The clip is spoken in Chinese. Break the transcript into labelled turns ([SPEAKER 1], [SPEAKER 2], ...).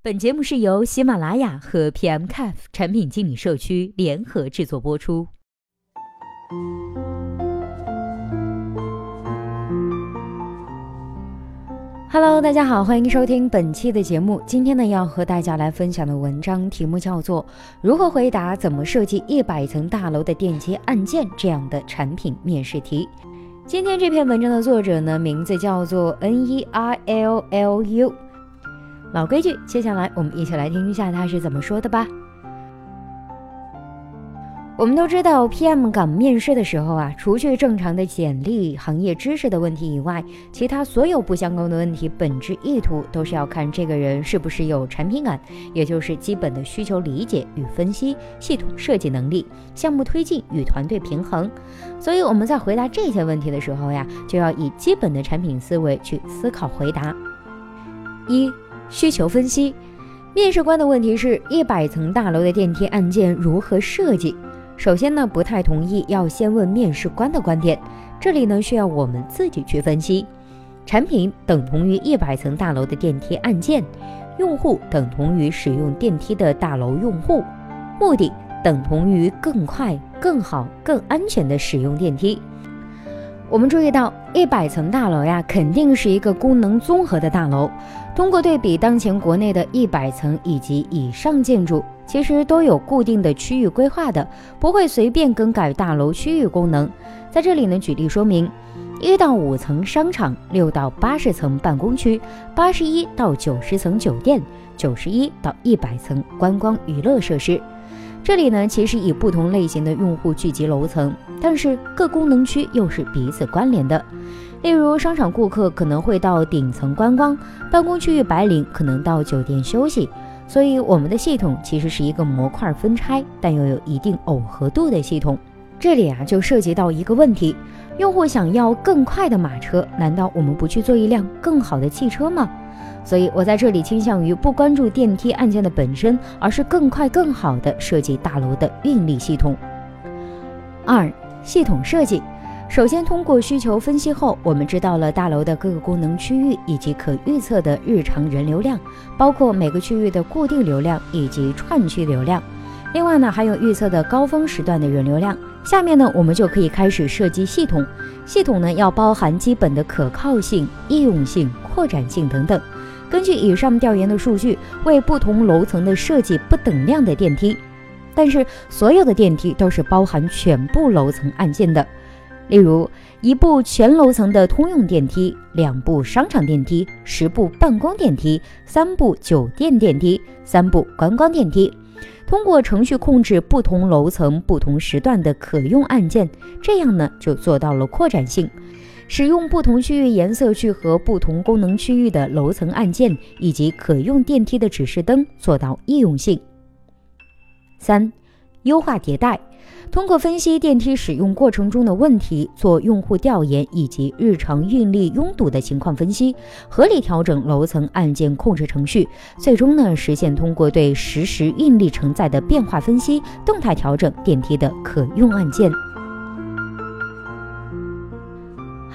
[SPEAKER 1] 本节目是由喜马拉雅和 pm caf 产品经理社区联合制作播出。Hello 大家好欢迎收听本期的节目。今天呢要和大家来分享的文章题目叫做如何回答怎么设计一百层大楼的电梯按键这样的产品面试题。今天这篇文章的作者呢，名字叫做 N E I L L U。老规矩，接下来我们一起来听一下他是怎么说的吧。我们都知道，PM 岗面试的时候啊，除去正常的简历、行业知识的问题以外，其他所有不相关的问题，本质意图都是要看这个人是不是有产品感，也就是基本的需求理解与分析、系统设计能力、项目推进与团队平衡。所以我们在回答这些问题的时候呀，就要以基本的产品思维去思考回答。一、需求分析。面试官的问题是一百层大楼的电梯按键如何设计？首先呢，不太同意，要先问面试官的观点。这里呢，需要我们自己去分析。产品等同于一百层大楼的电梯按键，用户等同于使用电梯的大楼用户，目的等同于更快、更好、更安全的使用电梯。我们注意到，一百层大楼呀，肯定是一个功能综合的大楼。通过对比当前国内的一百层以及以上建筑，其实都有固定的区域规划的，不会随便更改大楼区域功能。在这里呢，举例说明：一到五层商场，六到八十层办公区，八十一到九十层酒店，九十一到一百层观光娱乐设施。这里呢，其实以不同类型的用户聚集楼层，但是各功能区又是彼此关联的。例如，商场顾客可能会到顶层观光，办公区域白领可能到酒店休息。所以，我们的系统其实是一个模块分拆，但又有一定耦合度的系统。这里啊，就涉及到一个问题：用户想要更快的马车，难道我们不去做一辆更好的汽车吗？所以我在这里倾向于不关注电梯按键的本身，而是更快、更好的设计大楼的运力系统。二、系统设计。首先，通过需求分析后，我们知道了大楼的各个功能区域以及可预测的日常人流量，包括每个区域的固定流量以及串区流量。另外呢，还有预测的高峰时段的人流量。下面呢，我们就可以开始设计系统。系统呢，要包含基本的可靠性、易用性、扩展性等等。根据以上调研的数据，为不同楼层的设计不等量的电梯，但是所有的电梯都是包含全部楼层按键的。例如，一部全楼层的通用电梯，两部商场电梯，十部办公电梯，三部酒店电梯，三部观光电梯，通过程序控制不同楼层不同时段的可用按键，这样呢就做到了扩展性。使用不同区域颜色去和不同功能区域的楼层按键以及可用电梯的指示灯做到易用性。三、优化迭代，通过分析电梯使用过程中的问题，做用户调研以及日常运力拥堵的情况分析，合理调整楼层按键控制程序，最终呢实现通过对实时运力承载的变化分析，动态调整电梯的可用按键。